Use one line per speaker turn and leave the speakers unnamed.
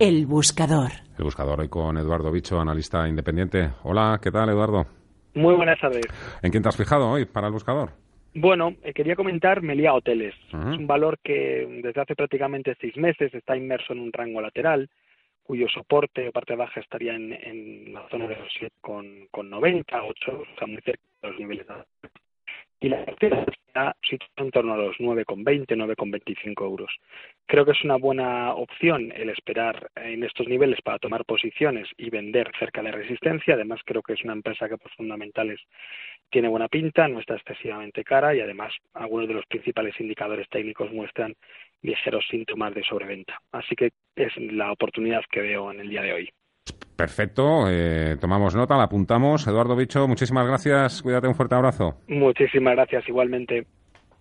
El buscador.
El buscador hoy con Eduardo Bicho, analista independiente. Hola, ¿qué tal, Eduardo?
Muy buenas tardes.
¿En quién te has fijado hoy para el buscador?
Bueno, eh, quería comentar Melia Hoteles. Es un valor que desde hace prácticamente seis meses está inmerso en un rango lateral, cuyo soporte o parte baja estaría en, la zona de los 7 con, con 90, 8, o sea, muy cerca de los niveles y la cartera en torno a los 9,20, 9,25 euros. Creo que es una buena opción el esperar en estos niveles para tomar posiciones y vender cerca de resistencia. Además, creo que es una empresa que por fundamentales tiene buena pinta, no está excesivamente cara y además algunos de los principales indicadores técnicos muestran ligeros síntomas de sobreventa. Así que es la oportunidad que veo en el día de hoy.
Perfecto, eh, tomamos nota, la apuntamos. Eduardo Bicho, muchísimas gracias, cuídate, un fuerte abrazo.
Muchísimas gracias, igualmente.